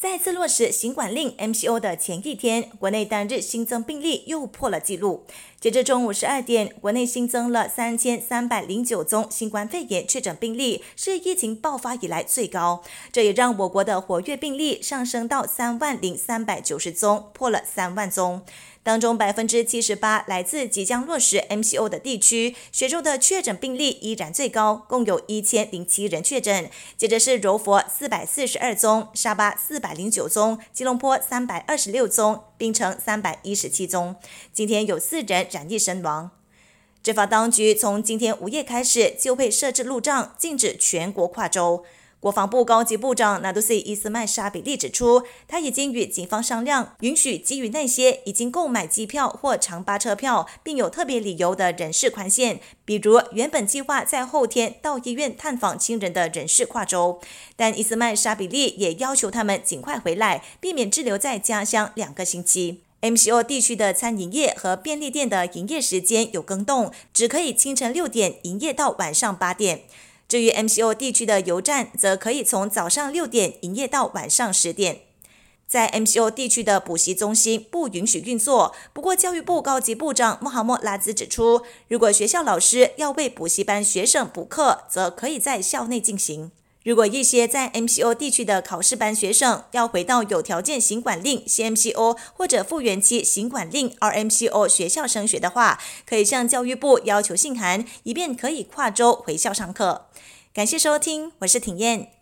再次落实行管令 MCO 的前一天，国内单日新增病例又破了纪录。截至中午十二点，国内新增了三千三百零九宗新冠肺炎确诊病例，是疫情爆发以来最高。这也让我国的活跃病例上升到三万零三百九十宗，破了三万宗。当中百分之七十八来自即将落实 MCO 的地区，雪州的确诊病例依然最高，共有一千零七人确诊。接着是柔佛四百四十二宗，沙巴四百零九宗，吉隆坡三百二十六宗，槟城三百一十七宗。今天有四人染疫身亡。执法当局从今天午夜开始就会设置路障，禁止全国跨州。国防部高级部长纳杜西伊斯曼沙比利指出，他已经与警方商量，允许基于那些已经购买机票或长巴车票，并有特别理由的人士宽限，比如原本计划在后天到医院探访亲人的人士跨州。但伊斯曼沙比利也要求他们尽快回来，避免滞留在家乡两个星期。MCO 地区的餐饮业和便利店的营业时间有更动，只可以清晨六点营业到晚上八点。至于 MCO 地区的油站，则可以从早上六点营业到晚上十点。在 MCO 地区的补习中心不允许运作。不过，教育部高级部长穆罕默拉兹指出，如果学校老师要为补习班学生补课，则可以在校内进行。如果一些在 MCO 地区的考试班学生要回到有条件行管令 CMCO 或者复原期行管令 RMCO 学校升学的话，可以向教育部要求信函，以便可以跨州回校上课。感谢收听，我是挺燕。